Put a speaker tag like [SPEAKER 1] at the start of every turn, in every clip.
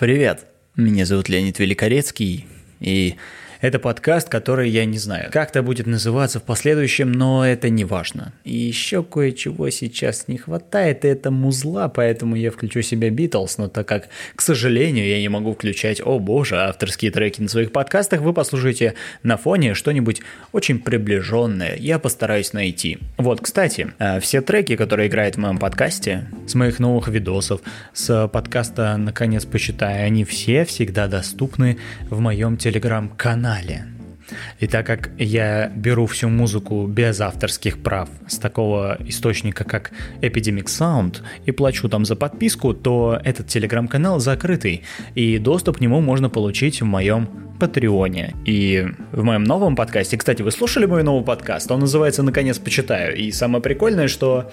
[SPEAKER 1] Привет, меня зовут Леонид Великорецкий, и это подкаст, который я не знаю, как-то будет называться в последующем, но это не важно. И еще кое-чего сейчас не хватает, это музла, поэтому я включу себе Битлз, но так как, к сожалению, я не могу включать, о боже, авторские треки на своих подкастах, вы послушайте на фоне что-нибудь очень приближенное, я постараюсь найти. Вот, кстати, э, все треки, которые играют в моем подкасте, с моих новых видосов, с подкаста «Наконец посчитаю», они все всегда доступны в моем телеграм-канале канале. И так как я беру всю музыку без авторских прав с такого источника, как Epidemic Sound, и плачу там за подписку, то этот телеграм-канал закрытый, и доступ к нему можно получить в моем Патреоне. И в моем новом подкасте, кстати, вы слушали мой новый подкаст? Он называется «Наконец почитаю». И самое прикольное, что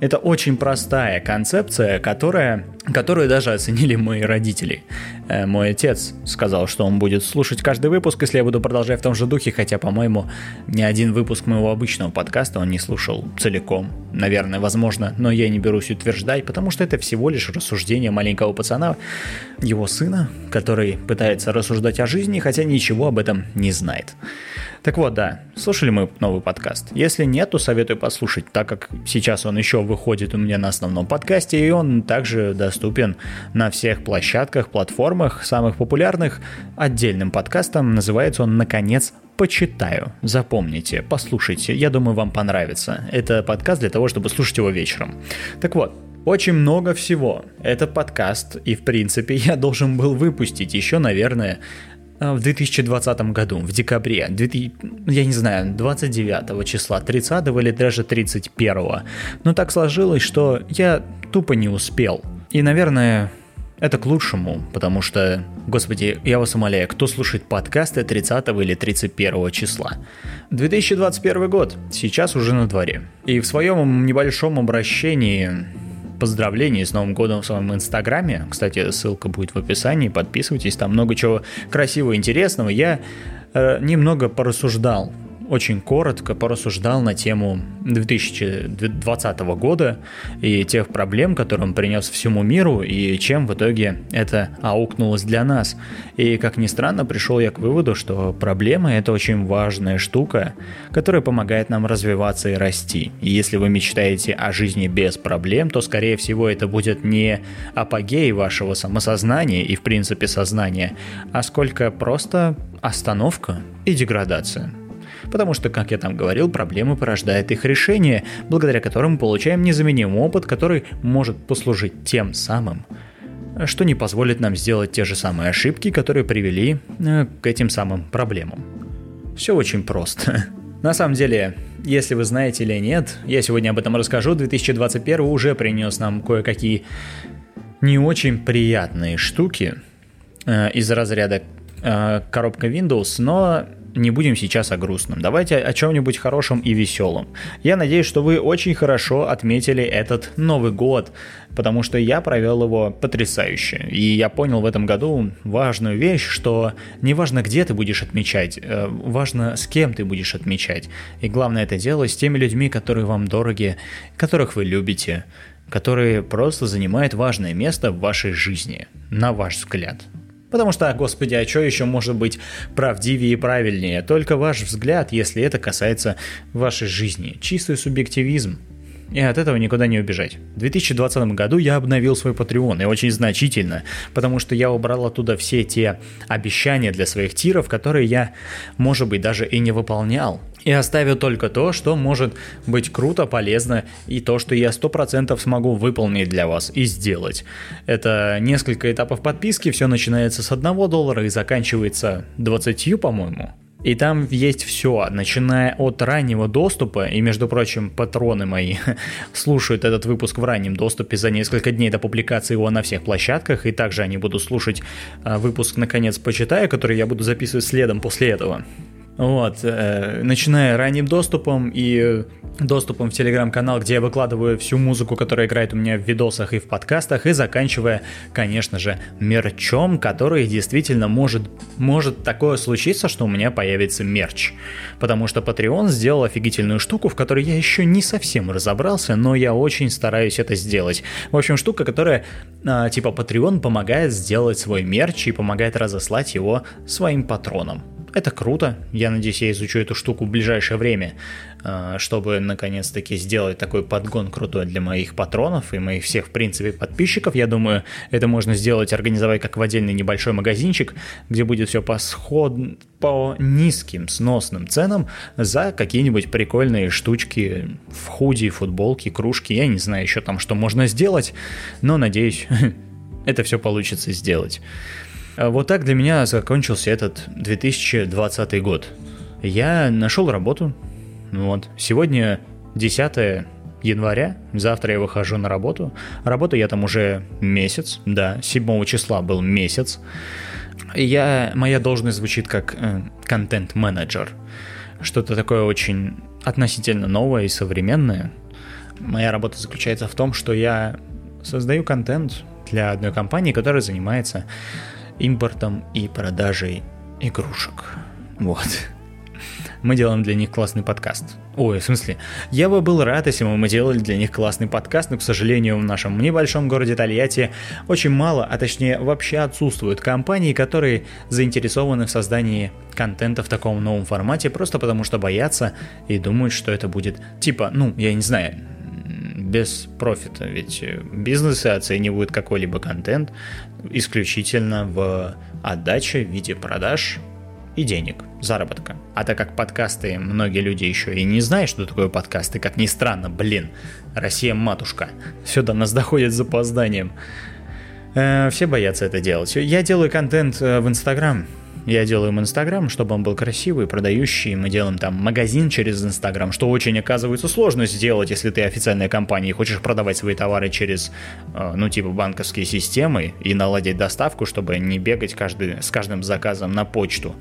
[SPEAKER 1] это очень простая концепция, которая, которую даже оценили мои родители. Э, мой отец сказал, что он будет слушать каждый выпуск, если я буду продолжать в том же духе, хотя, по-моему, ни один выпуск моего обычного подкаста он не слушал целиком. Наверное, возможно, но я не берусь утверждать, потому что это всего лишь рассуждение маленького пацана, его сына, который пытается рассуждать о жизни, хотя ничего об этом не знает. Так вот, да, слушали мы новый подкаст? Если нет, то советую послушать, так как сейчас он еще выходит у меня на основном подкасте, и он также доступен на всех площадках, платформах, самых популярных. Отдельным подкастом называется он «Наконец почитаю. Запомните, послушайте, я думаю, вам понравится. Это подкаст для того, чтобы слушать его вечером. Так вот, очень много всего. Это подкаст, и в принципе я должен был выпустить еще, наверное, в 2020 году, в декабре, я не знаю, 29 числа, 30 или даже 31. Но так сложилось, что я тупо не успел. И, наверное, это к лучшему, потому что, господи, я вас умоляю, кто слушает подкасты 30 или 31 числа? 2021 год, сейчас уже на дворе. И в своем небольшом обращении поздравлений с Новым годом в своем инстаграме. Кстати, ссылка будет в описании, подписывайтесь, там много чего красивого интересного. Я э, немного порассуждал очень коротко порассуждал на тему 2020 года и тех проблем, которые он принес всему миру, и чем в итоге это аукнулось для нас. И, как ни странно, пришел я к выводу, что проблемы — это очень важная штука, которая помогает нам развиваться и расти. И если вы мечтаете о жизни без проблем, то, скорее всего, это будет не апогей вашего самосознания и, в принципе, сознания, а сколько просто остановка и деградация. Потому что, как я там говорил, проблемы порождает их решение, благодаря которым получаем незаменимый опыт, который может послужить тем самым, что не позволит нам сделать те же самые ошибки, которые привели э, к этим самым проблемам. Все очень просто. На самом деле, если вы знаете или нет, я сегодня об этом расскажу, 2021 уже принес нам кое-какие не очень приятные штуки э, из разряда э, коробка Windows, но не будем сейчас о грустном. Давайте о чем-нибудь хорошем и веселом. Я надеюсь, что вы очень хорошо отметили этот Новый год, потому что я провел его потрясающе. И я понял в этом году важную вещь, что не важно, где ты будешь отмечать, э, важно, с кем ты будешь отмечать. И главное это делать с теми людьми, которые вам дороги, которых вы любите, которые просто занимают важное место в вашей жизни, на ваш взгляд. Потому что, господи, а что еще может быть правдивее и правильнее? Только ваш взгляд, если это касается вашей жизни. Чистый субъективизм. И от этого никуда не убежать. В 2020 году я обновил свой Patreon, и очень значительно, потому что я убрал оттуда все те обещания для своих тиров, которые я, может быть, даже и не выполнял. И оставил только то, что может быть круто, полезно, и то, что я 100% смогу выполнить для вас и сделать. Это несколько этапов подписки, все начинается с 1 доллара и заканчивается 20, по-моему. И там есть все, начиная от раннего доступа, и, между прочим, патроны мои слушают этот выпуск в раннем доступе за несколько дней до публикации его на всех площадках, и также они будут слушать а, выпуск «Наконец почитаю», который я буду записывать следом после этого. Вот, э, начиная ранним доступом и доступом в телеграм-канал, где я выкладываю всю музыку, которая играет у меня в видосах и в подкастах, и заканчивая, конечно же, мерчом, который действительно может, может такое случиться, что у меня появится мерч. Потому что Patreon сделал офигительную штуку, в которой я еще не совсем разобрался, но я очень стараюсь это сделать. В общем, штука, которая э, типа Patreon помогает сделать свой мерч и помогает разослать его своим патронам. Это круто. Я надеюсь, я изучу эту штуку в ближайшее время, а, чтобы наконец-таки сделать такой подгон крутой для моих патронов и моих всех, в принципе, подписчиков. Я думаю, это можно сделать, организовать как в отдельный небольшой магазинчик, где будет все по сход по низким сносным ценам за какие-нибудь прикольные штучки в худи, футболки, кружки. Я не знаю еще там, что можно сделать, но надеюсь, это все получится сделать. А вот так для меня закончился этот 2020 год. Я нашел работу. Вот. Сегодня 10 января, завтра я выхожу на работу. Работаю я там уже месяц, да, 7 числа был месяц. Я, моя должность звучит как э, контент-менеджер. Что-то такое очень относительно новое и современное. Моя работа заключается в том, что я создаю контент для одной компании, которая занимается импортом и продажей игрушек. Вот. Мы делаем для них классный подкаст. Ой, в смысле, я бы был рад, если бы мы делали для них классный подкаст, но, к сожалению, в нашем небольшом городе Тольятти очень мало, а точнее вообще отсутствуют компании, которые заинтересованы в создании контента в таком новом формате, просто потому что боятся и думают, что это будет типа, ну, я не знаю, без профита, ведь бизнесы оценивают какой-либо контент исключительно в отдаче в виде продаж и денег, заработка. А так как подкасты многие люди еще и не знают, что такое подкасты, как ни странно, блин, Россия матушка, все до нас доходит с запозданием. Э, все боятся это делать. Я делаю контент э, в Инстаграм, я делаю им Инстаграм, чтобы он был красивый, продающий. Мы делаем там магазин через Инстаграм, что очень оказывается сложно сделать, если ты официальная компания и хочешь продавать свои товары через, э, ну, типа банковские системы и наладить доставку, чтобы не бегать каждый, с каждым заказом на почту,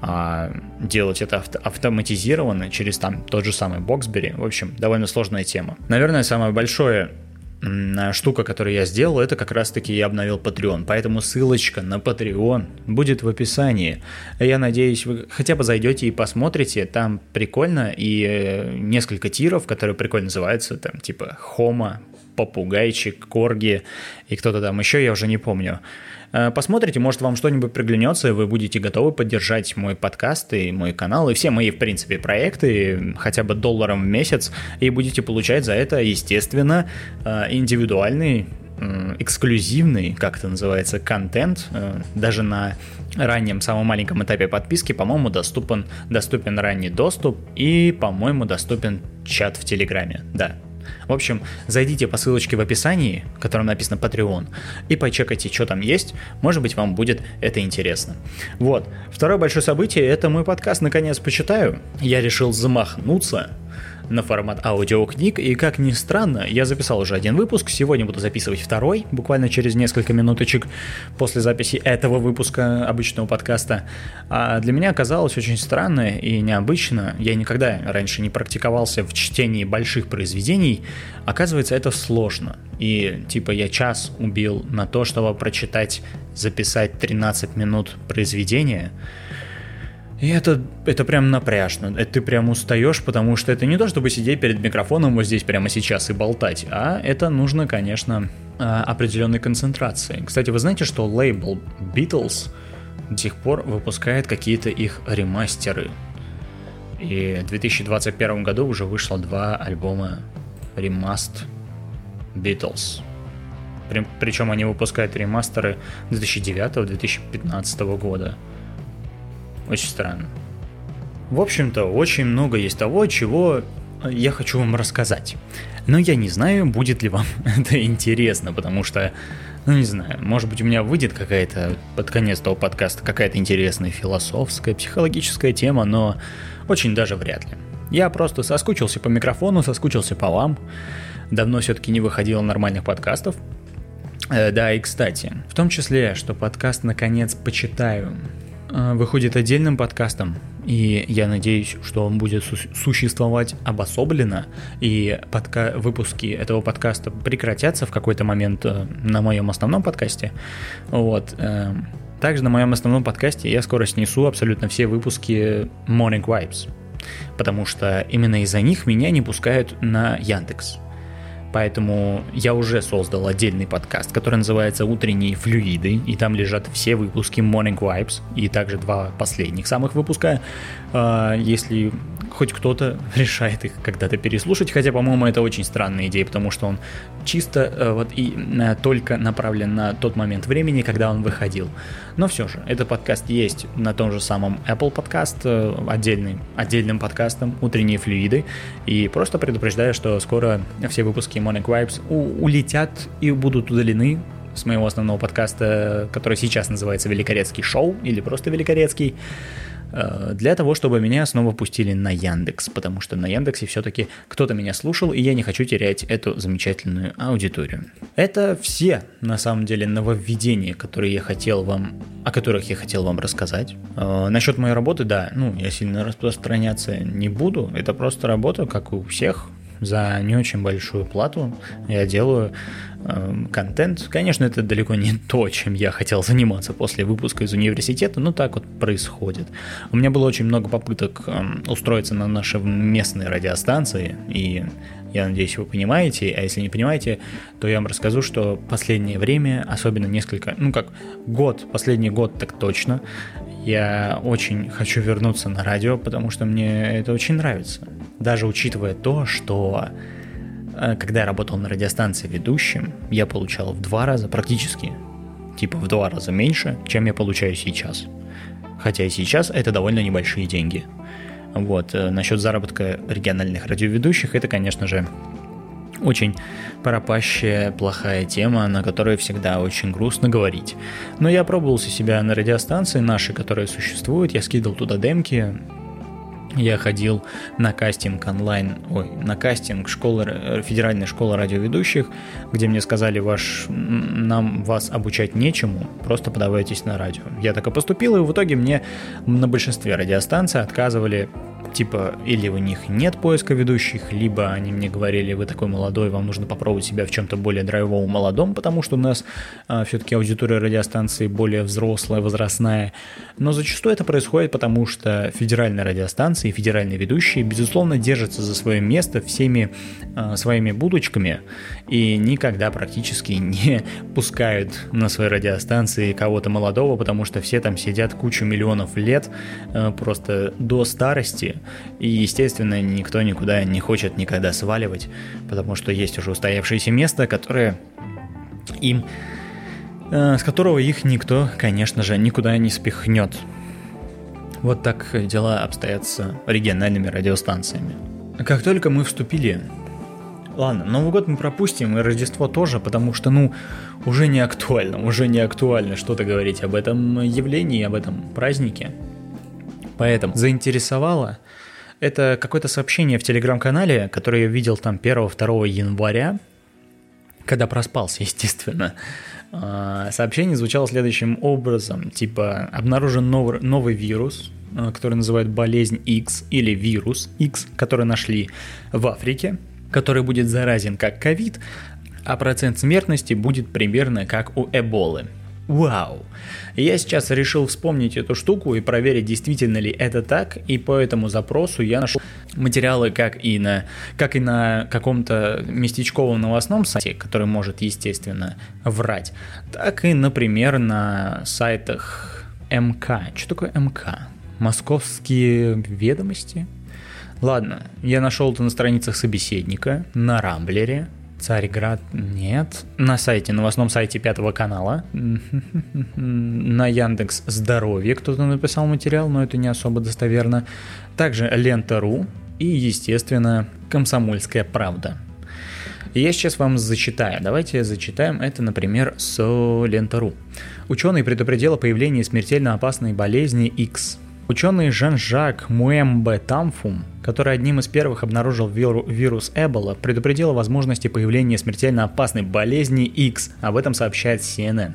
[SPEAKER 1] а делать это авто автоматизированно через там тот же самый Боксбери. В общем, довольно сложная тема. Наверное, самое большое штука, которую я сделал, это как раз-таки я обновил Patreon. Поэтому ссылочка на Patreon будет в описании. Я надеюсь, вы хотя бы зайдете и посмотрите. Там прикольно и э, несколько тиров, которые прикольно называются. Там типа Хома, Попугайчик, Корги и кто-то там еще, я уже не помню. Э, посмотрите, может вам что-нибудь приглянется, и вы будете готовы поддержать мой подкаст и мой канал, и все мои, в принципе, проекты хотя бы долларом в месяц, и будете получать за это, естественно, э, индивидуальный эксклюзивный, как это называется, контент, э, даже на раннем, самом маленьком этапе подписки, по-моему, доступен, доступен ранний доступ и, по-моему, доступен чат в Телеграме, да, в общем, зайдите по ссылочке в описании, в котором написано Patreon, и почекайте, что там есть. Может быть, вам будет это интересно. Вот. Второе большое событие – это мой подкаст «Наконец почитаю». Я решил замахнуться на формат аудиокниг, и как ни странно, я записал уже один выпуск, сегодня буду записывать второй, буквально через несколько минуточек после записи этого выпуска обычного подкаста. А для меня оказалось очень странно и необычно, я никогда раньше не практиковался в чтении больших произведений, оказывается, это сложно. И типа я час убил на то, чтобы прочитать, записать 13 минут произведения, и это, это прям напряжно. Это ты прям устаешь, потому что это не то, чтобы сидеть перед микрофоном вот здесь прямо сейчас и болтать, а это нужно, конечно, а, определенной концентрации. Кстати, вы знаете, что лейбл Beatles до сих пор выпускает какие-то их ремастеры. И в 2021 году уже вышло два альбома ремаст Beatles. Причем они выпускают ремастеры 2009-2015 года. Очень странно. В общем-то, очень много есть того, чего я хочу вам рассказать. Но я не знаю, будет ли вам это интересно, потому что, ну не знаю, может быть у меня выйдет какая-то под конец того подкаста какая-то интересная философская, психологическая тема, но очень даже вряд ли. Я просто соскучился по микрофону, соскучился по вам. Давно все-таки не выходило нормальных подкастов. Э, да, и кстати, в том числе, что подкаст наконец почитаю Э, выходит отдельным подкастом. и я надеюсь, что он будет существовать обособленно, и подка- выпуски этого подкаста прекратятся в какой-то момент э, на моем основном подкасте. Вот. Э, также на моем основном подкасте я скоро снесу абсолютно все выпуски Morning Vibes, потому что именно из-за них меня не пускают на Яндекс. Поэтому я уже создал отдельный подкаст, который называется «Утренние флюиды», и там лежат все выпуски Morning Vibes, и также два последних самых выпуска. А, если хоть кто-то решает их когда-то переслушать, хотя, по-моему, это очень странная идея, потому что он чисто э, вот и э, только направлен на тот момент времени, когда он выходил. Но все же, этот подкаст есть на том же самом Apple Podcast, э, отдельный, отдельным подкастом «Утренние флюиды», и просто предупреждаю, что скоро все выпуски Morning Vibes у- улетят и будут удалены с моего основного подкаста, который сейчас называется «Великорецкий шоу» или просто «Великорецкий». Э, для того, чтобы меня снова пустили на Яндекс, потому что на Яндексе все-таки кто-то меня слушал, и я не хочу терять эту замечательную аудиторию. Это все, на самом деле, нововведения, которые я хотел вам, о которых я хотел вам рассказать. Э, насчет моей работы, да, ну, я сильно распространяться не буду, это просто работа, как у всех, за не очень большую плату я делаю э, контент. Конечно, это далеко не то, чем я хотел заниматься после выпуска из университета, но так вот происходит. У меня было очень много попыток э, устроиться на наши местные радиостанции, и я надеюсь, вы понимаете, а если не понимаете, то я вам расскажу, что последнее время, особенно несколько, ну как год, последний год так точно, я очень хочу вернуться на радио, потому что мне это очень нравится. Даже учитывая то, что э, когда я работал на радиостанции ведущим, я получал в два раза, практически, типа в два раза меньше, чем я получаю сейчас. Хотя и сейчас это довольно небольшие деньги. Вот, э, насчет заработка региональных радиоведущих, это, конечно же, очень пропащая, плохая тема, на которой всегда очень грустно говорить. Но я пробовался себя на радиостанции наши, которые существуют, я скидывал туда демки, я ходил на кастинг онлайн, ой, на кастинг школы, федеральной школы радиоведущих, где мне сказали, ваш, нам вас обучать нечему, просто подавайтесь на радио. Я так и поступил, и в итоге мне на большинстве радиостанций отказывали типа, или у них нет поиска ведущих, либо они мне говорили, вы такой молодой, вам нужно попробовать себя в чем-то более драйвовом молодом, потому что у нас а, все-таки аудитория радиостанции более взрослая, возрастная. Но зачастую это происходит, потому что федеральные радиостанции и федеральные ведущие, безусловно, держатся за свое место всеми а, своими будочками и никогда практически не пускают на своей радиостанции кого-то молодого, потому что все там сидят кучу миллионов лет а, просто до старости, и, естественно, никто никуда не хочет никогда сваливать, потому что есть уже устоявшееся место, которое им э, с которого их никто, конечно же, никуда не спихнет. Вот так дела обстоят с региональными радиостанциями. Как только мы вступили... Ладно, Новый год мы пропустим, и Рождество тоже, потому что, ну, уже не актуально, уже не актуально что-то говорить об этом явлении, об этом празднике. Поэтому заинтересовало это какое-то сообщение в телеграм-канале, которое я видел там 1-2 января, когда проспался, естественно. А, сообщение звучало следующим образом, типа обнаружен новый, новый вирус, а, который называют болезнь X или вирус X, который нашли в Африке, который будет заразен как ковид, а процент смертности будет примерно как у Эболы. Вау! Я сейчас решил вспомнить эту штуку и проверить, действительно ли это так, и по этому запросу я нашел материалы как и на, как и на каком-то местечковом новостном сайте, который может, естественно, врать, так и, например, на сайтах МК. Что такое МК? Московские ведомости? Ладно, я нашел это на страницах собеседника, на Рамблере, Царьград нет. На сайте, новостном сайте Пятого канала. На Яндекс Здоровье кто-то написал материал, но это не особо достоверно. Также Лента.ру и, естественно, Комсомольская правда. Я сейчас вам зачитаю. Давайте зачитаем это, например, с Лента.ру. Ученый предупредил о появлении смертельно опасной болезни X. Ученый Жан-Жак Муэмбе Тамфум который одним из первых обнаружил вирус Эбола, предупредил о возможности появления смертельно опасной болезни X. Об этом сообщает CNN.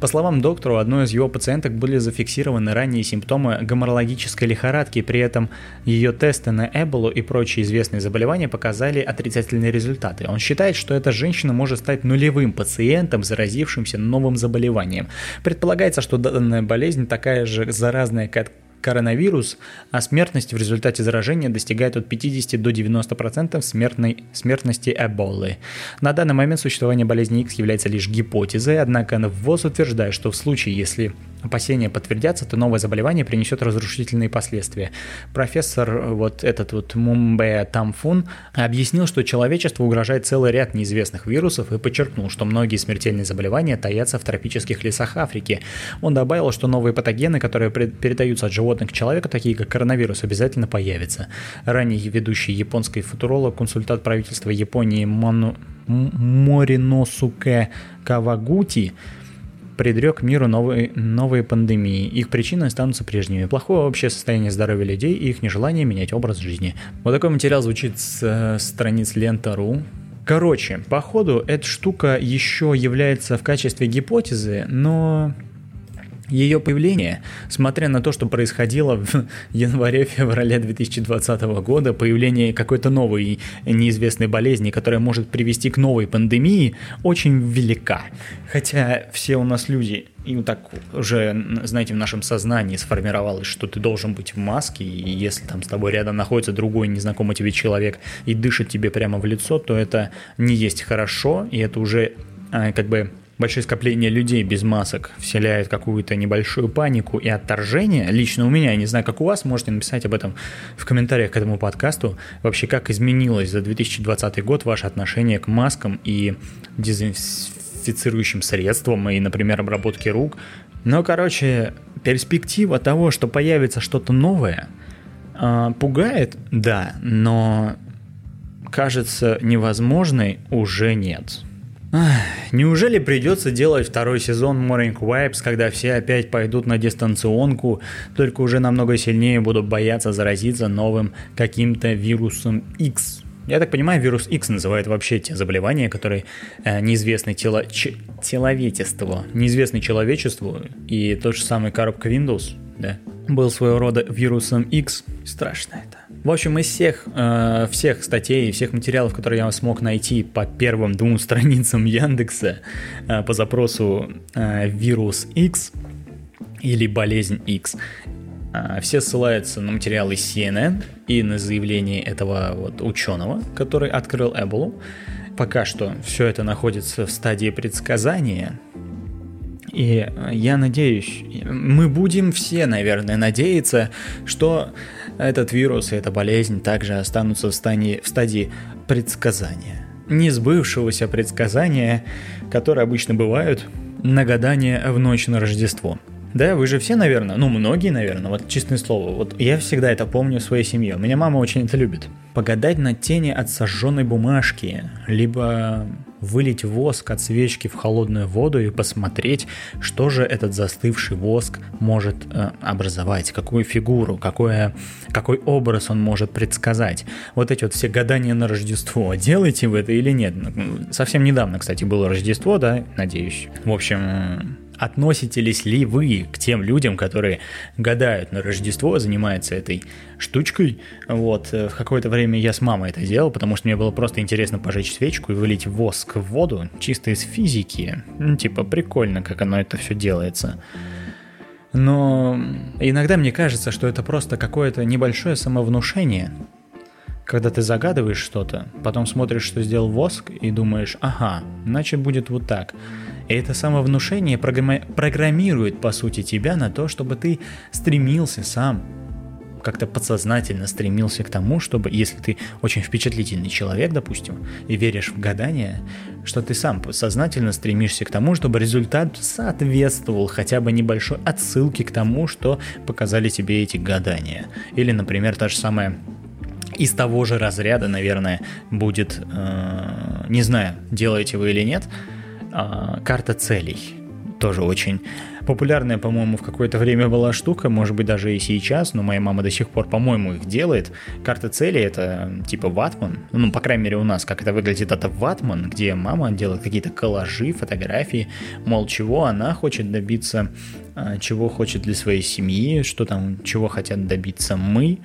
[SPEAKER 1] По словам доктора, у одной из его пациенток были зафиксированы ранние симптомы гоморологической лихорадки, при этом ее тесты на Эболу и прочие известные заболевания показали отрицательные результаты. Он считает, что эта женщина может стать нулевым пациентом, заразившимся новым заболеванием. Предполагается, что данная болезнь такая же заразная, как коронавирус, а смертность в результате заражения достигает от 50 до 90% смертной, смертности Эболы. На данный момент существование болезни X является лишь гипотезой, однако ВОЗ утверждает, что в случае, если опасения подтвердятся, то новое заболевание принесет разрушительные последствия. Профессор вот этот вот Мумбе Тамфун объяснил, что человечеству угрожает целый ряд неизвестных вирусов и подчеркнул, что многие смертельные заболевания таятся в тропических лесах Африки. Он добавил, что новые патогены, которые передаются от животных к человеку, такие как коронавирус, обязательно появятся. Ранее ведущий японский футуролог, консультант правительства Японии Мону... Мориносуке Кавагути предрек миру новые, новые пандемии. Их причины останутся прежними. Плохое общее состояние здоровья людей и их нежелание менять образ жизни. Вот такой материал звучит с э, страниц лента.ру. Короче, походу, эта штука еще является в качестве гипотезы, но ее появление, смотря на то, что происходило в январе-феврале 2020 года, появление какой-то новой неизвестной болезни, которая может привести к новой пандемии, очень велика. Хотя все у нас люди, и вот так уже, знаете, в нашем сознании сформировалось, что ты должен быть в маске, и если там с тобой рядом находится другой незнакомый тебе человек и дышит тебе прямо в лицо, то это не есть хорошо, и это уже а, как бы большое скопление людей без масок вселяет какую-то небольшую панику и отторжение. Лично у меня, не знаю, как у вас, можете написать об этом в комментариях к этому подкасту. Вообще, как изменилось за 2020 год ваше отношение к маскам и дезинфицирующим средствам и, например, обработке рук. Но, короче, перспектива того, что появится что-то новое, а, пугает, да, но кажется невозможной уже нет. Неужели придется делать второй сезон Morning Vibes, когда все опять пойдут на дистанционку, только уже намного сильнее будут бояться заразиться новым каким-то вирусом X? Я так понимаю, вирус X называют вообще те заболевания, которые э, неизвестны тело, ч, теловетеству, неизвестны человечеству, и тот же самый коробка Windows, да, был своего рода вирусом X. Страшно это. В общем, из всех, э, всех статей, всех материалов, которые я смог найти по первым двум страницам Яндекса э, по запросу э, вирус X или болезнь X, э, все ссылаются на материалы CNN и на заявление этого вот ученого, который открыл Эболу. Пока что все это находится в стадии предсказания, и э, я надеюсь, мы будем все, наверное, надеяться, что этот вирус и эта болезнь также останутся в стадии, в стадии предсказания. Не сбывшегося предсказания, которые обычно бывают на гадание в ночь на Рождество. Да, вы же все, наверное, ну многие, наверное, вот честное слово, вот я всегда это помню в своей семье, у меня мама очень это любит. Погадать на тени от сожженной бумажки, либо вылить воск от свечки в холодную воду и посмотреть, что же этот застывший воск может э, образовать, какую фигуру, какое, какой образ он может предсказать. Вот эти вот все гадания на Рождество, делаете вы это или нет? Совсем недавно, кстати, было Рождество, да, надеюсь. В общем, относитесь ли вы к тем людям, которые гадают на Рождество, занимаются этой штучкой? Вот, э, в какое-то время я с мамой это делал, потому что мне было просто интересно пожечь свечку и вылить воск в воду, чисто из физики. Ну, типа, прикольно, как оно это все делается. Но иногда мне кажется, что это просто какое-то небольшое самовнушение, когда ты загадываешь что-то, потом смотришь, что сделал воск, и думаешь, ага, значит будет вот так. И это самовнушение программирует, по сути, тебя на то, чтобы ты стремился сам, как-то подсознательно стремился к тому, чтобы, если ты очень впечатлительный человек, допустим, и веришь в гадания, что ты сам сознательно стремишься к тому, чтобы результат соответствовал хотя бы небольшой отсылке к тому, что показали тебе эти гадания. Или, например, та же самая из того же разряда, наверное, будет, э, не знаю, делаете вы или нет, э, карта целей. тоже очень популярная, по-моему, в какое-то время была штука, может быть, даже и сейчас, но моя мама до сих пор, по-моему, их делает. Карта цели — это типа ватман, ну, по крайней мере, у нас, как это выглядит, это ватман, где мама делает какие-то коллажи, фотографии, мол, чего она хочет добиться, а, чего хочет для своей семьи, что там, чего хотят добиться мы,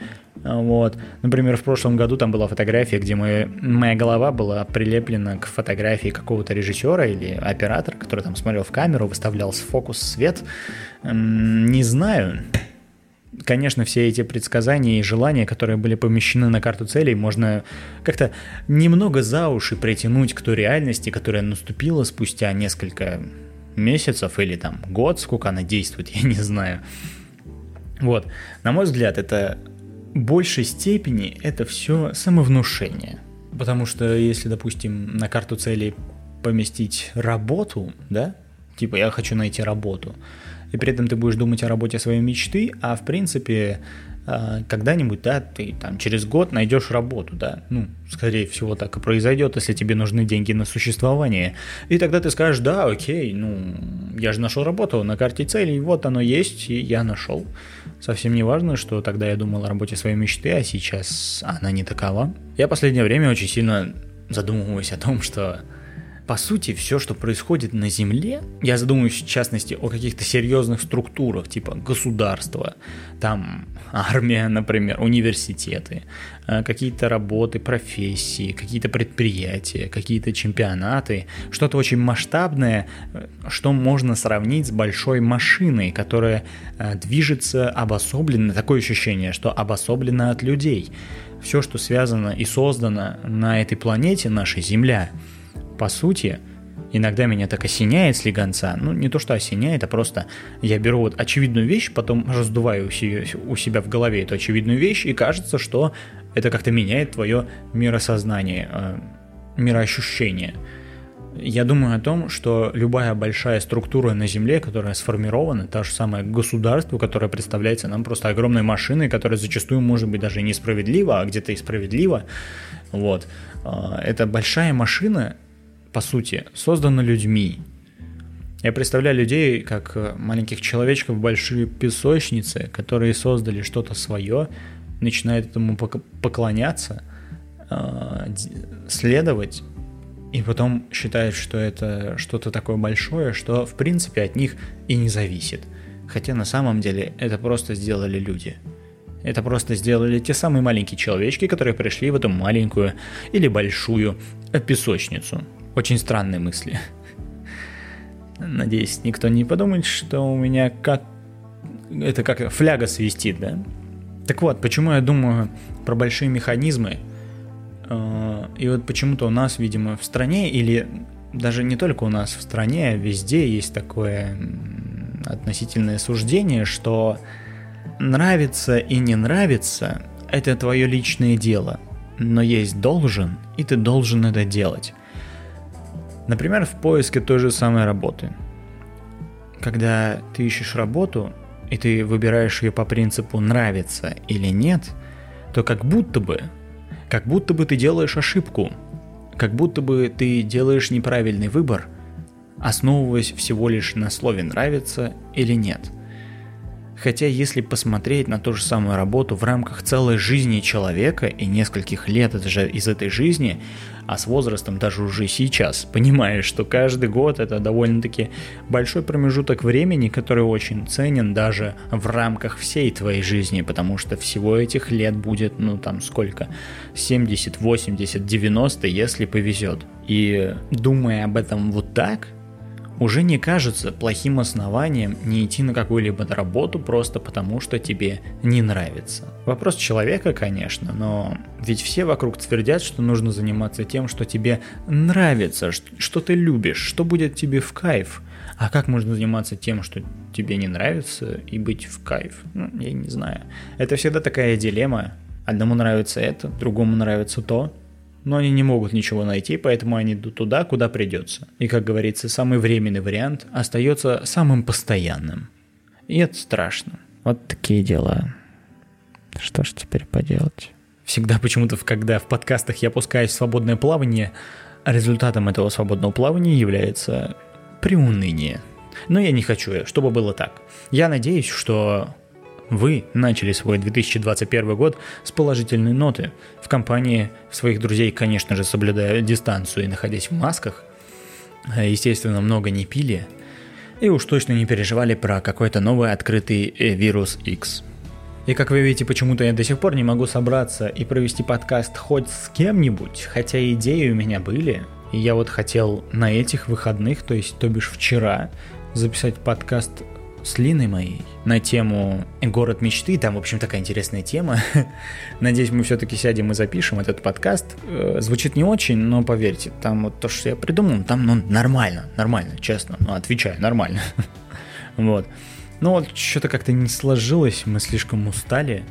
[SPEAKER 1] вот. Например, в прошлом году там была фотография, где моя, моя голова была прилеплена к фотографии какого-то режиссера или оператора, который там смотрел в камеру, выставлял фокус, свет. Не знаю. Конечно, все эти предсказания и желания, которые были помещены на карту целей, можно как-то немного за уши притянуть к той реальности, которая наступила спустя несколько месяцев или там год, сколько она действует, я не знаю. Вот, на мой взгляд, это большей степени это все самовнушение. Потому что если, допустим, на карту целей поместить работу, да, типа я хочу найти работу, и при этом ты будешь думать о работе своей мечты, а в принципе а, когда-нибудь, да, ты там через год найдешь работу, да, ну, скорее всего так и произойдет, если тебе нужны деньги на существование, и тогда ты скажешь, да, окей, ну, я же нашел работу на карте целей, вот оно есть, и я нашел. Совсем не важно, что тогда я думал о работе своей мечты, а сейчас она не такова. Я последнее время очень сильно задумываюсь о том, что по сути, все, что происходит на Земле, я задумываюсь в частности о каких-то серьезных структурах, типа государства, там армия, например, университеты, э, какие-то работы, профессии, какие-то предприятия, какие-то чемпионаты, что-то очень масштабное, э, что можно сравнить с большой машиной, которая э, движется обособленно, такое ощущение, что обособлена от людей. Все, что связано и создано на этой планете, нашей Земля – по сути, иногда меня так осеняет слегонца, ну не то что осеняет, а просто я беру вот очевидную вещь, потом раздуваю у себя, в голове эту очевидную вещь, и кажется, что это как-то меняет твое миросознание, э, мироощущение. Я думаю о том, что любая большая структура на Земле, которая сформирована, та же самое государство, которое представляется нам просто огромной машиной, которая зачастую может быть даже несправедлива, а где-то и справедлива, вот. Э, это большая машина, по сути, создано людьми. Я представляю людей как э, маленьких человечков в большие песочницы, которые создали что-то свое, начинают этому поклоняться, э, следовать, и потом считают, что это что-то такое большое, что в принципе от них и не зависит. Хотя на самом деле это просто сделали люди. Это просто сделали те самые маленькие человечки, которые пришли в эту маленькую или большую песочницу. Очень странные мысли. Надеюсь, никто не подумает, что у меня как... Это как фляга свистит, да? Так вот, почему я думаю про большие механизмы, э, и вот почему-то у нас, видимо, в стране, или даже не только у нас в стране, а везде есть такое относительное суждение, что нравится и не нравится – это твое личное дело, но есть должен, и ты должен это делать. Например, в поиске той же самой работы. Когда ты ищешь работу, и ты выбираешь ее по принципу нравится или нет, то как будто бы, как будто бы ты делаешь ошибку, как будто бы ты делаешь неправильный выбор, основываясь всего лишь на слове нравится или нет – Хотя если посмотреть на ту же самую работу в рамках целой жизни человека и нескольких лет из этой жизни, а с возрастом даже уже сейчас, понимаешь, что каждый год это довольно-таки большой промежуток времени, который очень ценен даже в рамках всей твоей жизни, потому что всего этих лет будет, ну там сколько, 70, 80, 90, если повезет. И думая об этом вот так, уже не кажется плохим основанием не идти на какую-либо работу просто потому, что тебе не нравится. Вопрос человека, конечно, но ведь все вокруг твердят, что нужно заниматься тем, что тебе нравится, что ты любишь, что будет тебе в кайф. А как можно заниматься тем, что тебе не нравится, и быть в кайф? Ну, я не знаю. Это всегда такая дилемма. Одному нравится это, другому нравится то но они не могут ничего найти, поэтому они идут туда, куда придется. И, как говорится, самый временный вариант остается самым постоянным. И это страшно. Вот такие дела. Что ж теперь поделать? Всегда почему-то, когда в подкастах я опускаюсь в свободное плавание, результатом этого свободного плавания является приуныние. Но я не хочу, чтобы было так. Я надеюсь, что вы начали свой 2021 год с положительной ноты. В компании своих друзей, конечно же, соблюдая дистанцию и находясь в масках. Естественно, много не пили. И уж точно не переживали про какой-то новый открытый э, вирус X. И как вы видите, почему-то я до сих пор не могу собраться и провести подкаст хоть с кем-нибудь, хотя идеи у меня были. И я вот хотел на этих выходных, то есть, то бишь вчера, записать подкаст с Линой моей на тему «Город мечты». Там, в общем, такая интересная тема. Надеюсь, мы все-таки сядем и запишем этот подкаст. Э, звучит не очень, но поверьте, там вот то, что я придумал, там ну, нормально, нормально, честно. Ну, отвечаю, нормально. вот. Ну вот, что-то как-то не сложилось, мы слишком устали.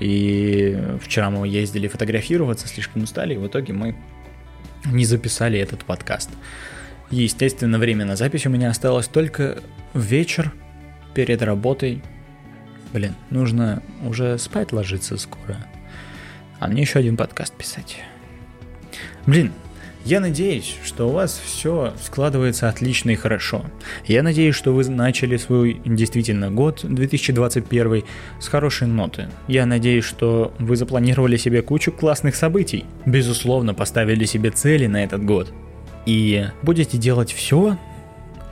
[SPEAKER 1] И вчера мы ездили фотографироваться, слишком устали, и в итоге мы не записали этот подкаст. Естественно, время на запись у меня осталось только вечер перед работой. Блин, нужно уже спать ложиться скоро. А мне еще один подкаст писать. Блин, я надеюсь, что у вас все складывается отлично и хорошо. Я надеюсь, что вы начали свой действительно год 2021 с хорошей ноты. Я надеюсь, что вы запланировали себе кучу классных событий. Безусловно, поставили себе цели на этот год. И будете делать все,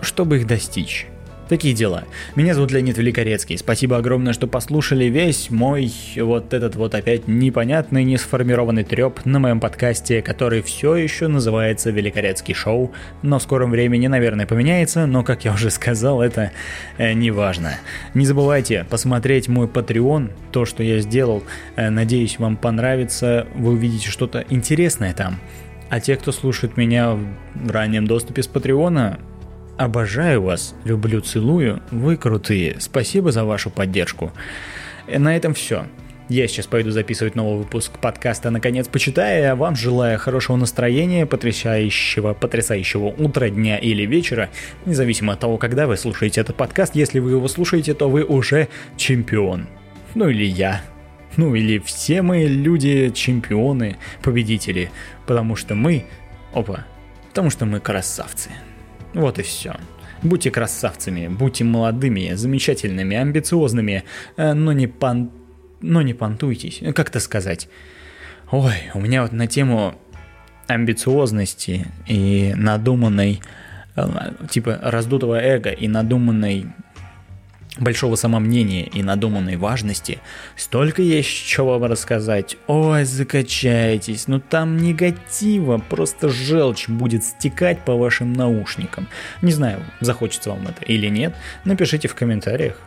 [SPEAKER 1] чтобы их достичь. Такие дела. Меня зовут Леонид Великорецкий. Спасибо огромное, что послушали весь мой вот этот вот опять непонятный, не сформированный треп на моем подкасте, который все еще называется Великорецкий шоу, но в скором времени, наверное, поменяется, но, как я уже сказал, это э, не важно. Не забывайте посмотреть мой Patreon, то, что я сделал. Э, надеюсь, вам понравится, вы увидите что-то интересное там. А те, кто слушает меня в раннем доступе с Патреона, Обожаю вас, люблю, целую, вы крутые, спасибо за вашу поддержку. Э, на этом все. Я сейчас пойду записывать новый выпуск подкаста «Наконец почитая», а вам желаю хорошего настроения, потрясающего, потрясающего утра, дня или вечера, независимо от того, когда вы слушаете этот подкаст. Если вы его слушаете, то вы уже чемпион. Ну или я. Ну или все мы люди чемпионы, победители. Потому что мы... Опа. Потому что мы красавцы. Вот и все. Будьте красавцами, будьте молодыми, замечательными, амбициозными, э, но не пан... но не понтуйтесь. Как это сказать? Ой, у меня вот на тему амбициозности и надуманной, э, типа раздутого эго и надуманной большого самомнения и надуманной важности, столько есть чего вам рассказать. Ой, закачайтесь, ну там негатива, просто желчь будет стекать по вашим наушникам. Не знаю, захочется вам это или нет, напишите в комментариях.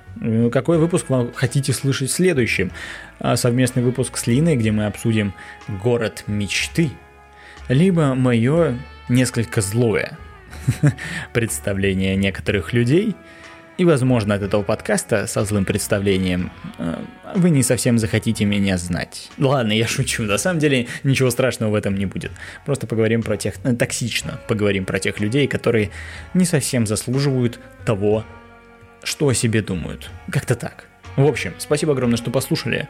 [SPEAKER 1] Какой выпуск вам хотите слышать следующим? А совместный выпуск с Линой, где мы обсудим город мечты. Либо мое несколько злое представление некоторых людей – и, возможно, от этого подкаста со злым представлением э, вы не совсем захотите меня знать. Ладно, я шучу. На самом деле ничего страшного в этом не будет. Просто поговорим про тех... Э, токсично поговорим про тех людей, которые не совсем заслуживают того, что о себе думают. Как-то так. В общем, спасибо огромное, что послушали.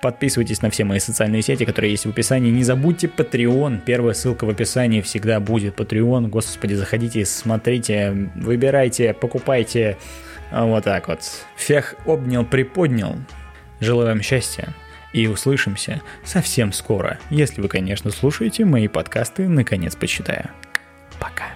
[SPEAKER 1] Подписывайтесь на все мои социальные сети, которые есть в описании. Не забудьте Patreon. Первая ссылка в описании всегда будет. Patreon. Господи, заходите, смотрите, выбирайте, покупайте. А вот так вот. Всех обнял, приподнял. Желаю вам счастья. И услышимся совсем скоро, если вы, конечно, слушаете мои подкасты «Наконец почитаю». Пока.